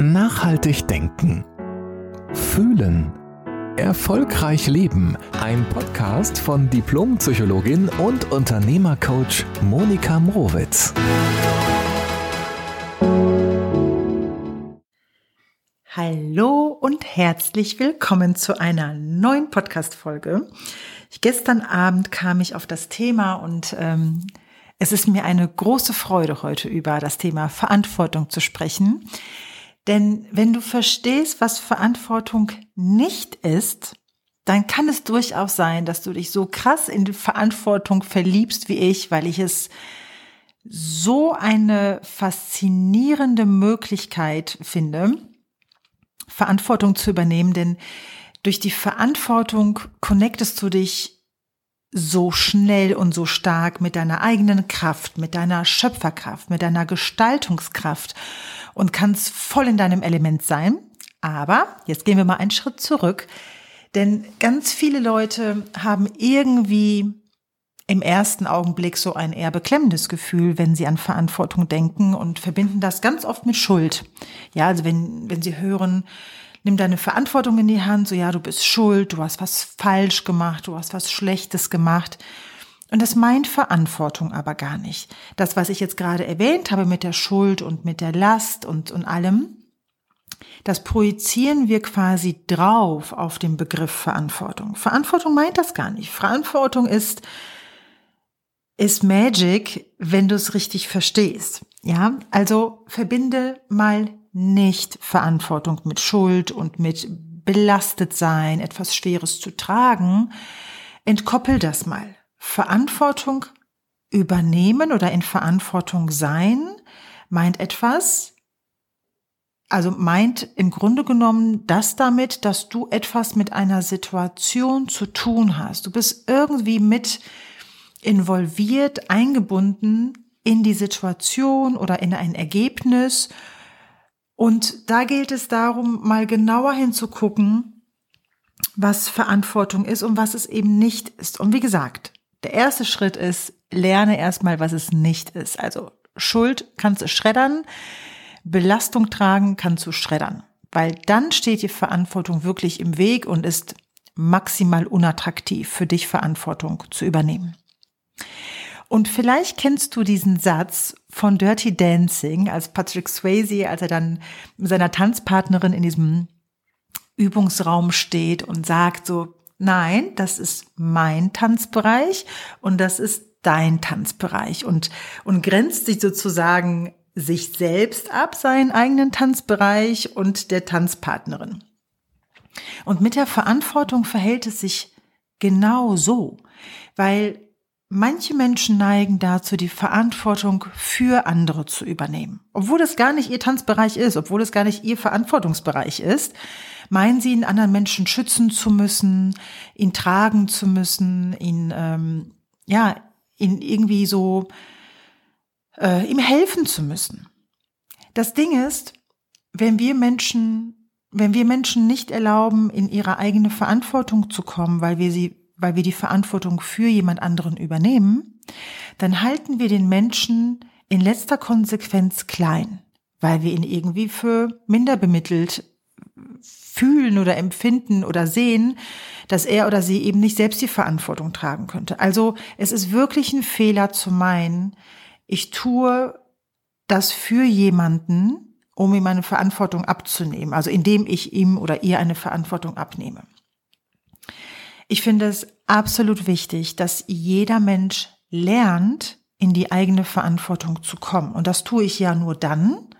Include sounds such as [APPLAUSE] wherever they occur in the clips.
Nachhaltig denken. Fühlen. Erfolgreich leben. Ein Podcast von Diplompsychologin und Unternehmercoach Monika Mrowitz. Hallo und herzlich willkommen zu einer neuen Podcast-Folge. Gestern Abend kam ich auf das Thema und ähm, es ist mir eine große Freude, heute über das Thema Verantwortung zu sprechen. Denn wenn du verstehst, was Verantwortung nicht ist, dann kann es durchaus sein, dass du dich so krass in die Verantwortung verliebst wie ich, weil ich es so eine faszinierende Möglichkeit finde, Verantwortung zu übernehmen, denn durch die Verantwortung connectest du dich so schnell und so stark mit deiner eigenen Kraft, mit deiner Schöpferkraft, mit deiner Gestaltungskraft und kannst voll in deinem Element sein. Aber jetzt gehen wir mal einen Schritt zurück, denn ganz viele Leute haben irgendwie im ersten Augenblick so ein eher beklemmendes Gefühl, wenn sie an Verantwortung denken und verbinden das ganz oft mit Schuld. Ja, also wenn, wenn sie hören, nimm deine Verantwortung in die Hand, so ja, du bist schuld, du hast was falsch gemacht, du hast was Schlechtes gemacht. Und das meint Verantwortung aber gar nicht. Das, was ich jetzt gerade erwähnt habe mit der Schuld und mit der Last und, und allem, das projizieren wir quasi drauf auf den Begriff Verantwortung. Verantwortung meint das gar nicht. Verantwortung ist, ist Magic, wenn du es richtig verstehst. Ja, also verbinde mal nicht Verantwortung mit Schuld und mit belastet sein, etwas Schweres zu tragen, entkoppel das mal. Verantwortung übernehmen oder in Verantwortung sein meint etwas, also meint im Grunde genommen das damit, dass du etwas mit einer Situation zu tun hast. Du bist irgendwie mit involviert, eingebunden in die Situation oder in ein Ergebnis und da gilt es darum, mal genauer hinzugucken, was Verantwortung ist und was es eben nicht ist. Und wie gesagt, der erste Schritt ist, lerne erstmal, was es nicht ist. Also Schuld kannst du schreddern, Belastung tragen kannst du schreddern, weil dann steht die Verantwortung wirklich im Weg und ist maximal unattraktiv für dich Verantwortung zu übernehmen. Und vielleicht kennst du diesen Satz von Dirty Dancing, als Patrick Swayze, als er dann mit seiner Tanzpartnerin in diesem Übungsraum steht und sagt so, nein, das ist mein Tanzbereich und das ist dein Tanzbereich und, und grenzt sich sozusagen sich selbst ab, seinen eigenen Tanzbereich und der Tanzpartnerin. Und mit der Verantwortung verhält es sich genau so, weil Manche Menschen neigen dazu, die Verantwortung für andere zu übernehmen. Obwohl es gar nicht ihr Tanzbereich ist, obwohl es gar nicht ihr Verantwortungsbereich ist, meinen sie, einen anderen Menschen schützen zu müssen, ihn tragen zu müssen, ihn, ähm, ja, ihn irgendwie so, äh, ihm helfen zu müssen. Das Ding ist, wenn wir Menschen, wenn wir Menschen nicht erlauben, in ihre eigene Verantwortung zu kommen, weil wir sie weil wir die Verantwortung für jemand anderen übernehmen, dann halten wir den Menschen in letzter Konsequenz klein, weil wir ihn irgendwie für minder bemittelt fühlen oder empfinden oder sehen, dass er oder sie eben nicht selbst die Verantwortung tragen könnte. Also es ist wirklich ein Fehler zu meinen, ich tue das für jemanden, um ihm eine Verantwortung abzunehmen, also indem ich ihm oder ihr eine Verantwortung abnehme. Ich finde es absolut wichtig, dass jeder Mensch lernt, in die eigene Verantwortung zu kommen. Und das tue ich ja nur dann,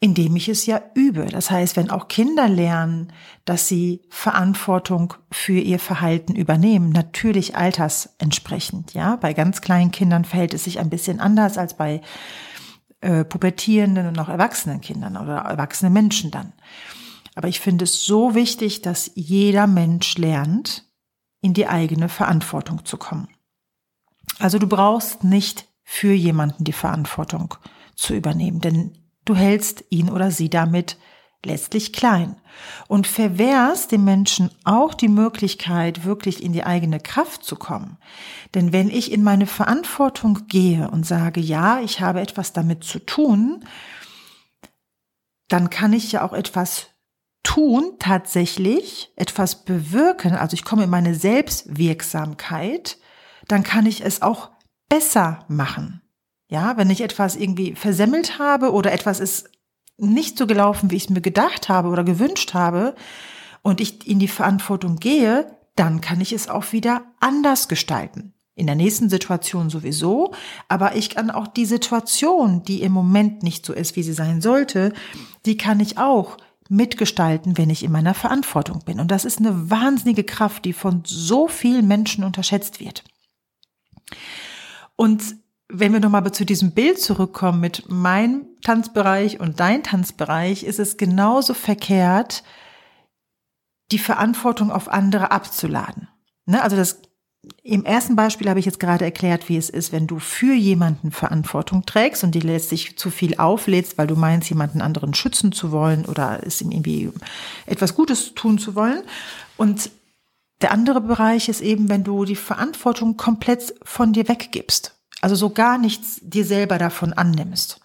indem ich es ja übe. Das heißt, wenn auch Kinder lernen, dass sie Verantwortung für ihr Verhalten übernehmen, natürlich altersentsprechend, ja. Bei ganz kleinen Kindern verhält es sich ein bisschen anders als bei äh, pubertierenden und auch erwachsenen Kindern oder erwachsenen Menschen dann. Aber ich finde es so wichtig, dass jeder Mensch lernt, in die eigene Verantwortung zu kommen. Also du brauchst nicht für jemanden die Verantwortung zu übernehmen, denn du hältst ihn oder sie damit letztlich klein und verwehrst dem Menschen auch die Möglichkeit, wirklich in die eigene Kraft zu kommen. Denn wenn ich in meine Verantwortung gehe und sage, ja, ich habe etwas damit zu tun, dann kann ich ja auch etwas tun, tatsächlich etwas bewirken. Also ich komme in meine Selbstwirksamkeit, dann kann ich es auch besser machen. Ja, wenn ich etwas irgendwie versemmelt habe oder etwas ist nicht so gelaufen, wie ich es mir gedacht habe oder gewünscht habe und ich in die Verantwortung gehe, dann kann ich es auch wieder anders gestalten. In der nächsten Situation sowieso, aber ich kann auch die Situation, die im Moment nicht so ist, wie sie sein sollte, die kann ich auch mitgestalten, wenn ich in meiner Verantwortung bin. Und das ist eine wahnsinnige Kraft, die von so vielen Menschen unterschätzt wird. Und wenn wir nochmal zu diesem Bild zurückkommen mit meinem Tanzbereich und dein Tanzbereich, ist es genauso verkehrt, die Verantwortung auf andere abzuladen. Ne? Also das im ersten Beispiel habe ich jetzt gerade erklärt, wie es ist, wenn du für jemanden Verantwortung trägst und die letztlich zu viel auflädst, weil du meinst, jemanden anderen schützen zu wollen oder es ihm irgendwie etwas Gutes tun zu wollen. Und der andere Bereich ist eben, wenn du die Verantwortung komplett von dir weggibst. Also so gar nichts dir selber davon annimmst.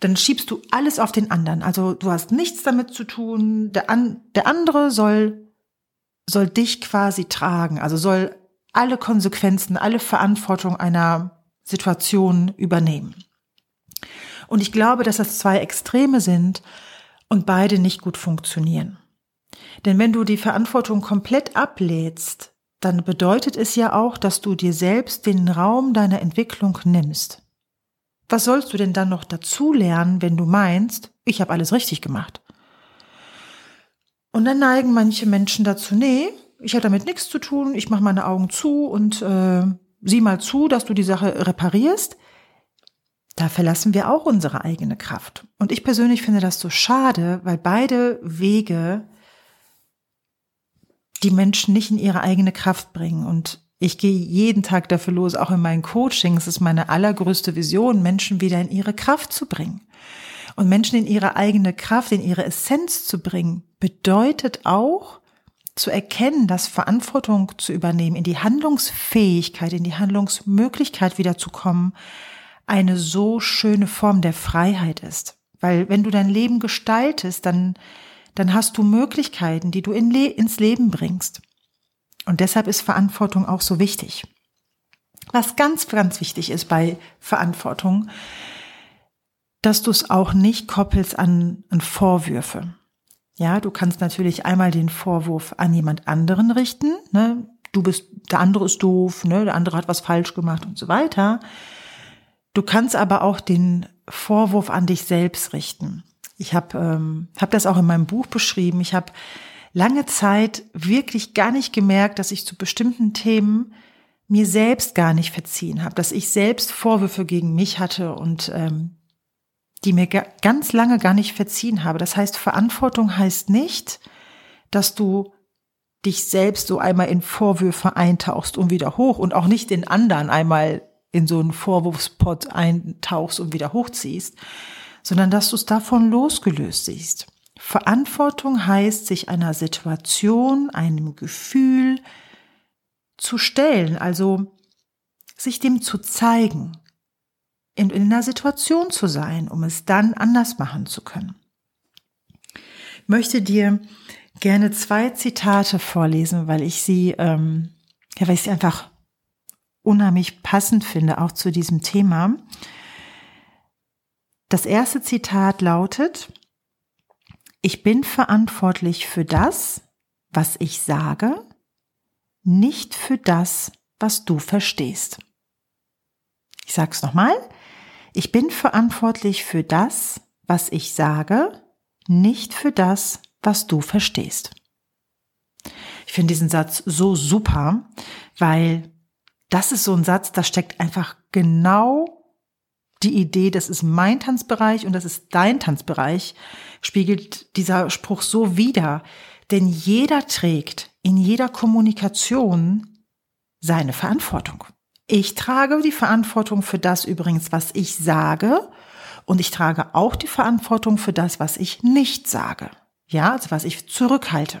Dann schiebst du alles auf den anderen. Also du hast nichts damit zu tun. Der, an, der andere soll soll dich quasi tragen, also soll alle Konsequenzen, alle Verantwortung einer Situation übernehmen. Und ich glaube, dass das zwei Extreme sind und beide nicht gut funktionieren. Denn wenn du die Verantwortung komplett ablädst, dann bedeutet es ja auch, dass du dir selbst den Raum deiner Entwicklung nimmst. Was sollst du denn dann noch dazu lernen, wenn du meinst, ich habe alles richtig gemacht? Und dann neigen manche Menschen dazu, nee, ich habe damit nichts zu tun, ich mache meine Augen zu und äh, sieh mal zu, dass du die Sache reparierst. Da verlassen wir auch unsere eigene Kraft. Und ich persönlich finde das so schade, weil beide Wege die Menschen nicht in ihre eigene Kraft bringen. Und ich gehe jeden Tag dafür los, auch in meinen Coachings. Es ist meine allergrößte Vision, Menschen wieder in ihre Kraft zu bringen. Und Menschen in ihre eigene Kraft, in ihre Essenz zu bringen, bedeutet auch zu erkennen, dass Verantwortung zu übernehmen, in die Handlungsfähigkeit, in die Handlungsmöglichkeit wiederzukommen, eine so schöne Form der Freiheit ist. Weil wenn du dein Leben gestaltest, dann, dann hast du Möglichkeiten, die du in Le ins Leben bringst. Und deshalb ist Verantwortung auch so wichtig. Was ganz, ganz wichtig ist bei Verantwortung, dass du es auch nicht koppelst an, an Vorwürfe. Ja, du kannst natürlich einmal den Vorwurf an jemand anderen richten, ne? Du bist, der andere ist doof, ne? Der andere hat was falsch gemacht und so weiter. Du kannst aber auch den Vorwurf an dich selbst richten. Ich habe ähm, hab das auch in meinem Buch beschrieben. Ich habe lange Zeit wirklich gar nicht gemerkt, dass ich zu bestimmten Themen mir selbst gar nicht verziehen habe, dass ich selbst Vorwürfe gegen mich hatte und ähm, die mir ganz lange gar nicht verziehen habe. Das heißt, Verantwortung heißt nicht, dass du dich selbst so einmal in Vorwürfe eintauchst und wieder hoch und auch nicht den anderen einmal in so einen Vorwurfspot eintauchst und wieder hochziehst, sondern dass du es davon losgelöst siehst. Verantwortung heißt, sich einer Situation, einem Gefühl zu stellen, also sich dem zu zeigen, in, in einer Situation zu sein, um es dann anders machen zu können. Ich möchte dir gerne zwei Zitate vorlesen, weil ich sie, ähm, ja, weil ich sie einfach unheimlich passend finde, auch zu diesem Thema. Das erste Zitat lautet, ich bin verantwortlich für das, was ich sage, nicht für das, was du verstehst. Ich sage es nochmal. Ich bin verantwortlich für das, was ich sage, nicht für das, was du verstehst. Ich finde diesen Satz so super, weil das ist so ein Satz, da steckt einfach genau die Idee, das ist mein Tanzbereich und das ist dein Tanzbereich, spiegelt dieser Spruch so wider. Denn jeder trägt in jeder Kommunikation seine Verantwortung. Ich trage die Verantwortung für das übrigens, was ich sage. Und ich trage auch die Verantwortung für das, was ich nicht sage. Ja, also was ich zurückhalte.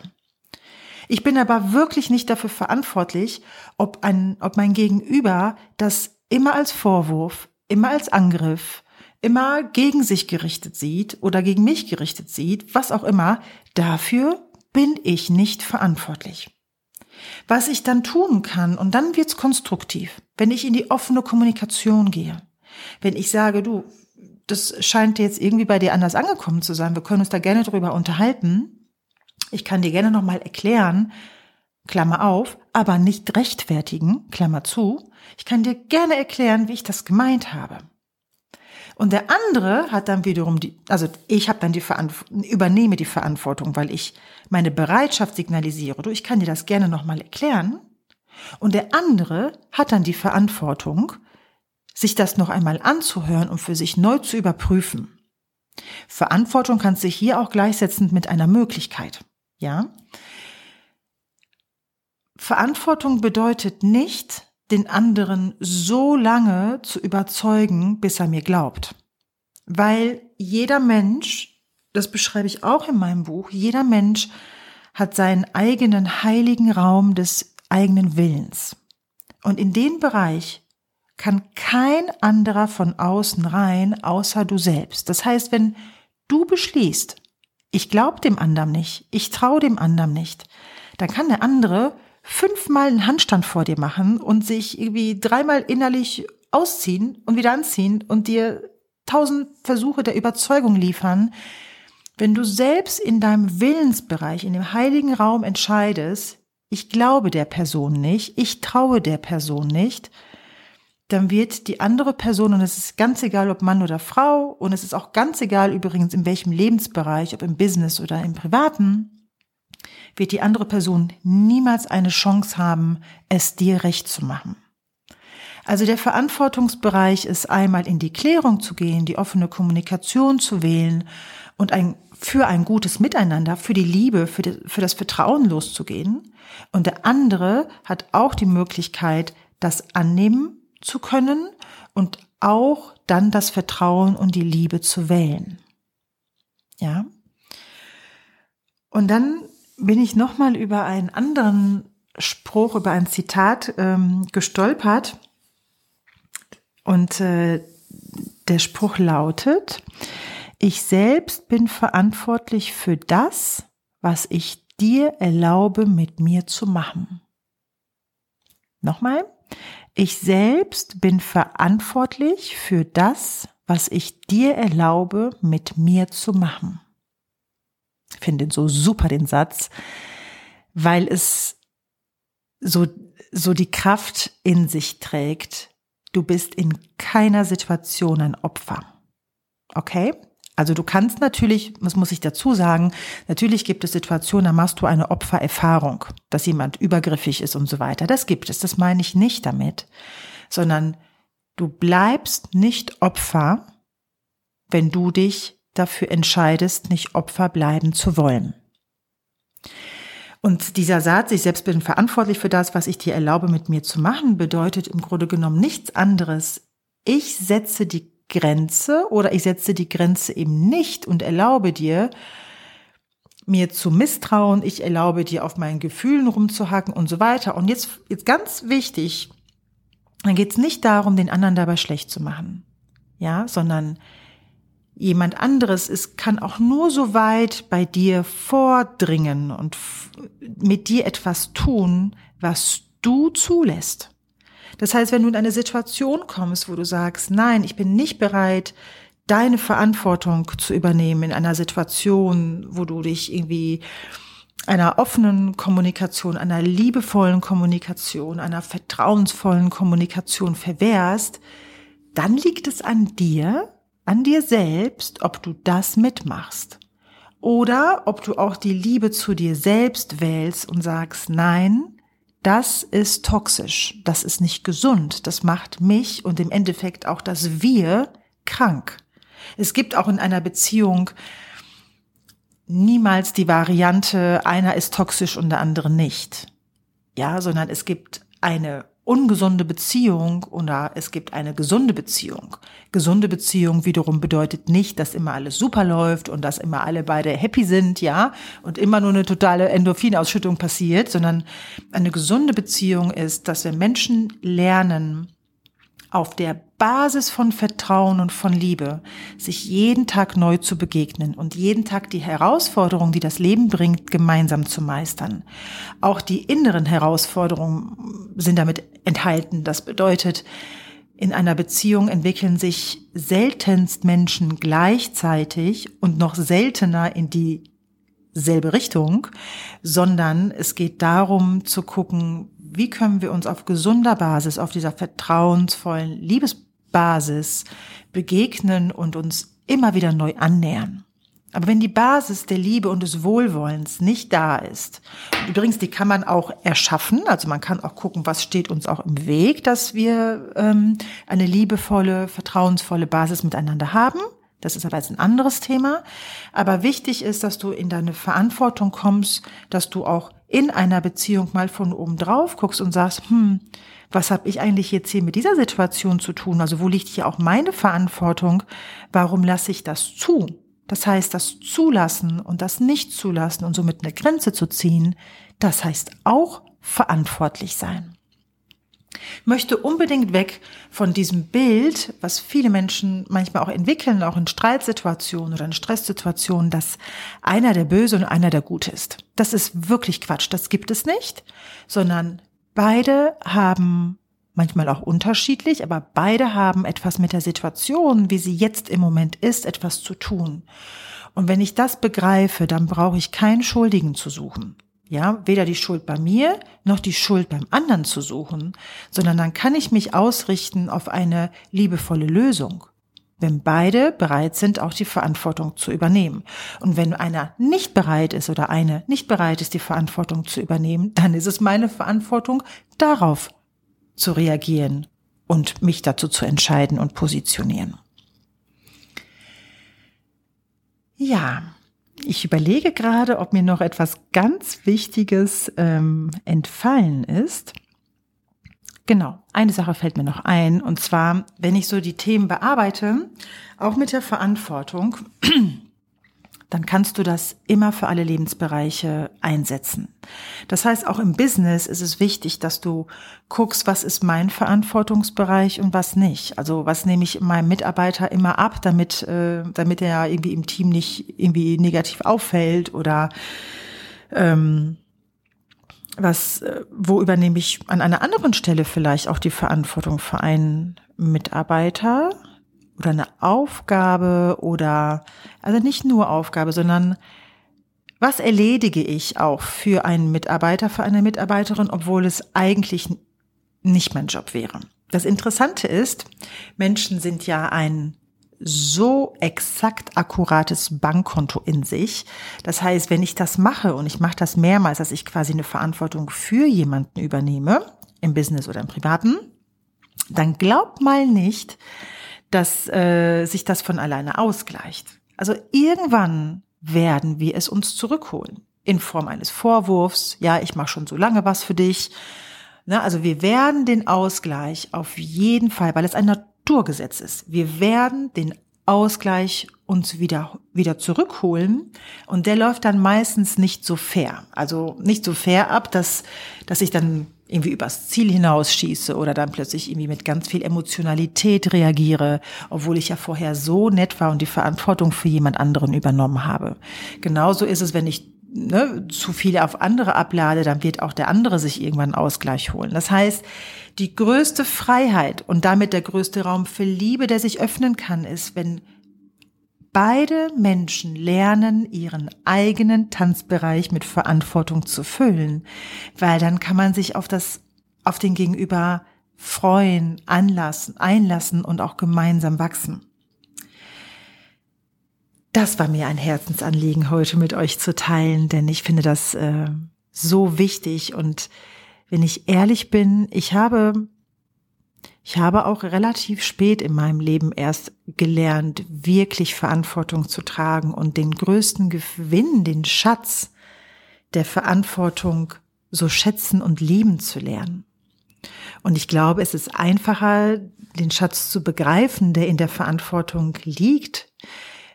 Ich bin aber wirklich nicht dafür verantwortlich, ob ein, ob mein Gegenüber das immer als Vorwurf, immer als Angriff, immer gegen sich gerichtet sieht oder gegen mich gerichtet sieht, was auch immer, dafür bin ich nicht verantwortlich. Was ich dann tun kann, und dann wird's konstruktiv, wenn ich in die offene Kommunikation gehe. Wenn ich sage, du, das scheint jetzt irgendwie bei dir anders angekommen zu sein, wir können uns da gerne drüber unterhalten. Ich kann dir gerne nochmal erklären, Klammer auf, aber nicht rechtfertigen, Klammer zu. Ich kann dir gerne erklären, wie ich das gemeint habe. Und der andere hat dann wiederum die, also ich habe dann die Verantwortung, übernehme die Verantwortung, weil ich meine Bereitschaft signalisiere. Du, ich kann dir das gerne nochmal erklären. Und der andere hat dann die Verantwortung, sich das noch einmal anzuhören und für sich neu zu überprüfen. Verantwortung kann sich hier auch gleichsetzen mit einer Möglichkeit. Ja? Verantwortung bedeutet nicht, den anderen so lange zu überzeugen, bis er mir glaubt. Weil jeder Mensch, das beschreibe ich auch in meinem Buch, jeder Mensch hat seinen eigenen heiligen Raum des eigenen Willens. Und in den Bereich kann kein anderer von außen rein, außer du selbst. Das heißt, wenn du beschließt, ich glaube dem anderen nicht, ich traue dem anderen nicht, dann kann der andere fünfmal einen Handstand vor dir machen und sich irgendwie dreimal innerlich ausziehen und wieder anziehen und dir tausend Versuche der Überzeugung liefern, wenn du selbst in deinem Willensbereich, in dem heiligen Raum entscheidest, ich glaube der Person nicht, ich traue der Person nicht, dann wird die andere Person, und es ist ganz egal, ob Mann oder Frau, und es ist auch ganz egal übrigens, in welchem Lebensbereich, ob im Business oder im Privaten, wird die andere Person niemals eine Chance haben, es dir recht zu machen. Also der Verantwortungsbereich ist einmal in die Klärung zu gehen, die offene Kommunikation zu wählen und ein, für ein gutes Miteinander, für die Liebe, für, die, für das Vertrauen loszugehen. Und der andere hat auch die Möglichkeit, das annehmen zu können und auch dann das Vertrauen und die Liebe zu wählen. Ja. Und dann bin ich nochmal über einen anderen Spruch, über ein Zitat ähm, gestolpert. Und äh, der Spruch lautet, ich selbst bin verantwortlich für das, was ich dir erlaube, mit mir zu machen. Nochmal, ich selbst bin verantwortlich für das, was ich dir erlaube, mit mir zu machen finde den so super, den Satz, weil es so, so die Kraft in sich trägt. Du bist in keiner Situation ein Opfer. Okay? Also du kannst natürlich, das muss ich dazu sagen, natürlich gibt es Situationen, da machst du eine Opfererfahrung, dass jemand übergriffig ist und so weiter. Das gibt es, das meine ich nicht damit, sondern du bleibst nicht Opfer, wenn du dich dafür entscheidest, nicht Opfer bleiben zu wollen. Und dieser Satz, ich selbst bin verantwortlich für das, was ich dir erlaube, mit mir zu machen, bedeutet im Grunde genommen nichts anderes. Ich setze die Grenze oder ich setze die Grenze eben nicht und erlaube dir, mir zu misstrauen, ich erlaube dir auf meinen Gefühlen rumzuhacken und so weiter. Und jetzt, jetzt ganz wichtig, dann geht es nicht darum, den anderen dabei schlecht zu machen, ja, sondern jemand anderes ist, kann auch nur so weit bei dir vordringen und mit dir etwas tun, was du zulässt. Das heißt, wenn du in eine Situation kommst, wo du sagst, nein, ich bin nicht bereit, deine Verantwortung zu übernehmen in einer Situation, wo du dich irgendwie einer offenen Kommunikation, einer liebevollen Kommunikation, einer vertrauensvollen Kommunikation verwehrst, dann liegt es an dir, an dir selbst, ob du das mitmachst. Oder ob du auch die Liebe zu dir selbst wählst und sagst, nein, das ist toxisch, das ist nicht gesund, das macht mich und im Endeffekt auch das Wir krank. Es gibt auch in einer Beziehung niemals die Variante, einer ist toxisch und der andere nicht. Ja, sondern es gibt eine ungesunde Beziehung oder es gibt eine gesunde Beziehung. Gesunde Beziehung wiederum bedeutet nicht, dass immer alles super läuft und dass immer alle beide happy sind, ja, und immer nur eine totale Endorphinausschüttung passiert, sondern eine gesunde Beziehung ist, dass wir Menschen lernen, auf der Basis von Vertrauen und von Liebe, sich jeden Tag neu zu begegnen und jeden Tag die Herausforderungen, die das Leben bringt, gemeinsam zu meistern. Auch die inneren Herausforderungen sind damit enthalten. Das bedeutet, in einer Beziehung entwickeln sich seltenst Menschen gleichzeitig und noch seltener in dieselbe Richtung, sondern es geht darum zu gucken, wie können wir uns auf gesunder Basis, auf dieser vertrauensvollen Liebesbasis begegnen und uns immer wieder neu annähern. Aber wenn die Basis der Liebe und des Wohlwollens nicht da ist, übrigens, die kann man auch erschaffen, also man kann auch gucken, was steht uns auch im Weg, dass wir ähm, eine liebevolle, vertrauensvolle Basis miteinander haben. Das ist aber jetzt ein anderes Thema. Aber wichtig ist, dass du in deine Verantwortung kommst, dass du auch in einer Beziehung mal von oben drauf guckst und sagst, hm, was habe ich eigentlich jetzt hier mit dieser Situation zu tun? Also wo liegt hier auch meine Verantwortung? Warum lasse ich das zu? Das heißt, das Zulassen und das Nicht-Zulassen und somit eine Grenze zu ziehen, das heißt auch verantwortlich sein. Möchte unbedingt weg von diesem Bild, was viele Menschen manchmal auch entwickeln, auch in Streitsituationen oder in Stresssituationen, dass einer der Böse und einer der Gute ist. Das ist wirklich Quatsch. Das gibt es nicht, sondern beide haben manchmal auch unterschiedlich, aber beide haben etwas mit der Situation, wie sie jetzt im Moment ist, etwas zu tun. Und wenn ich das begreife, dann brauche ich keinen Schuldigen zu suchen. Ja, weder die Schuld bei mir noch die Schuld beim anderen zu suchen, sondern dann kann ich mich ausrichten auf eine liebevolle Lösung. Wenn beide bereit sind, auch die Verantwortung zu übernehmen. Und wenn einer nicht bereit ist oder eine nicht bereit ist, die Verantwortung zu übernehmen, dann ist es meine Verantwortung, darauf zu reagieren und mich dazu zu entscheiden und positionieren. Ja, ich überlege gerade, ob mir noch etwas ganz Wichtiges ähm, entfallen ist. Genau, eine Sache fällt mir noch ein, und zwar, wenn ich so die Themen bearbeite, auch mit der Verantwortung, [CLEARS THROAT] dann kannst du das immer für alle Lebensbereiche einsetzen. Das heißt, auch im Business ist es wichtig, dass du guckst, was ist mein Verantwortungsbereich und was nicht. Also was nehme ich meinem Mitarbeiter immer ab, damit, äh, damit er irgendwie im Team nicht irgendwie negativ auffällt oder ähm, was, äh, wo übernehme ich an einer anderen Stelle vielleicht auch die Verantwortung für einen Mitarbeiter oder eine Aufgabe oder, also nicht nur Aufgabe, sondern was erledige ich auch für einen Mitarbeiter, für eine Mitarbeiterin, obwohl es eigentlich nicht mein Job wäre. Das Interessante ist, Menschen sind ja ein so exakt akkurates Bankkonto in sich. Das heißt, wenn ich das mache und ich mache das mehrmals, dass ich quasi eine Verantwortung für jemanden übernehme, im Business oder im Privaten, dann glaubt mal nicht, dass äh, sich das von alleine ausgleicht. Also irgendwann werden wir es uns zurückholen in Form eines Vorwurfs. Ja, ich mache schon so lange was für dich. Na, also wir werden den Ausgleich auf jeden Fall, weil es ein Naturgesetz ist. Wir werden den Ausgleich uns wieder, wieder zurückholen. Und der läuft dann meistens nicht so fair. Also nicht so fair ab, dass, dass ich dann irgendwie übers Ziel hinausschieße oder dann plötzlich irgendwie mit ganz viel Emotionalität reagiere, obwohl ich ja vorher so nett war und die Verantwortung für jemand anderen übernommen habe. Genauso ist es, wenn ich ne, zu viel auf andere ablade, dann wird auch der andere sich irgendwann Ausgleich holen. Das heißt, die größte Freiheit und damit der größte Raum für Liebe, der sich öffnen kann, ist, wenn beide Menschen lernen, ihren eigenen Tanzbereich mit Verantwortung zu füllen, weil dann kann man sich auf das, auf den Gegenüber freuen, anlassen, einlassen und auch gemeinsam wachsen. Das war mir ein Herzensanliegen, heute mit euch zu teilen, denn ich finde das äh, so wichtig und wenn ich ehrlich bin, ich habe ich habe auch relativ spät in meinem Leben erst gelernt, wirklich Verantwortung zu tragen und den größten Gewinn, den Schatz der Verantwortung so schätzen und lieben zu lernen. Und ich glaube, es ist einfacher, den Schatz zu begreifen, der in der Verantwortung liegt,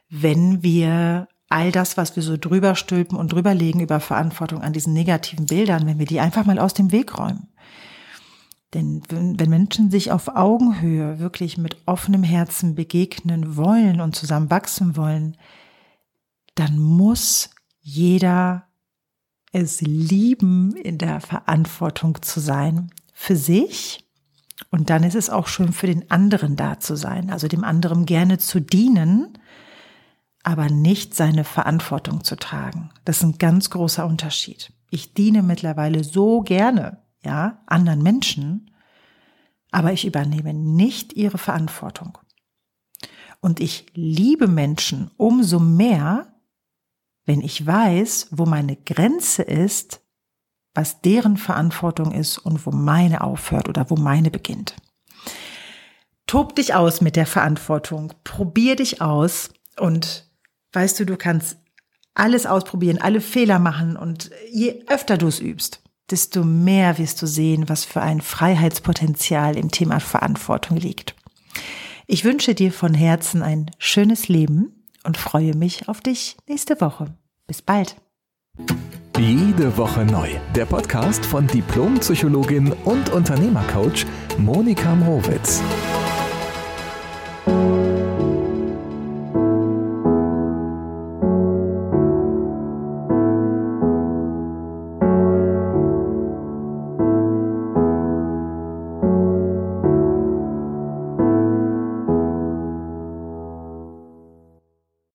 wenn wir all das, was wir so drüber stülpen und drüberlegen über Verantwortung an diesen negativen Bildern, wenn wir die einfach mal aus dem Weg räumen. Denn wenn Menschen sich auf Augenhöhe wirklich mit offenem Herzen begegnen wollen und zusammen wachsen wollen, dann muss jeder es lieben, in der Verantwortung zu sein für sich. Und dann ist es auch schön für den anderen da zu sein, also dem anderen gerne zu dienen, aber nicht seine Verantwortung zu tragen. Das ist ein ganz großer Unterschied. Ich diene mittlerweile so gerne, ja, anderen Menschen, aber ich übernehme nicht ihre Verantwortung. Und ich liebe Menschen umso mehr, wenn ich weiß, wo meine Grenze ist, was deren Verantwortung ist und wo meine aufhört oder wo meine beginnt. Tob dich aus mit der Verantwortung, probier dich aus und weißt du, du kannst alles ausprobieren, alle Fehler machen und je öfter du es übst, desto mehr wirst du sehen, was für ein Freiheitspotenzial im Thema Verantwortung liegt. Ich wünsche dir von Herzen ein schönes Leben und freue mich auf dich nächste Woche. Bis bald. Jede Woche neu. Der Podcast von Diplompsychologin und Unternehmercoach Monika Mrowitz.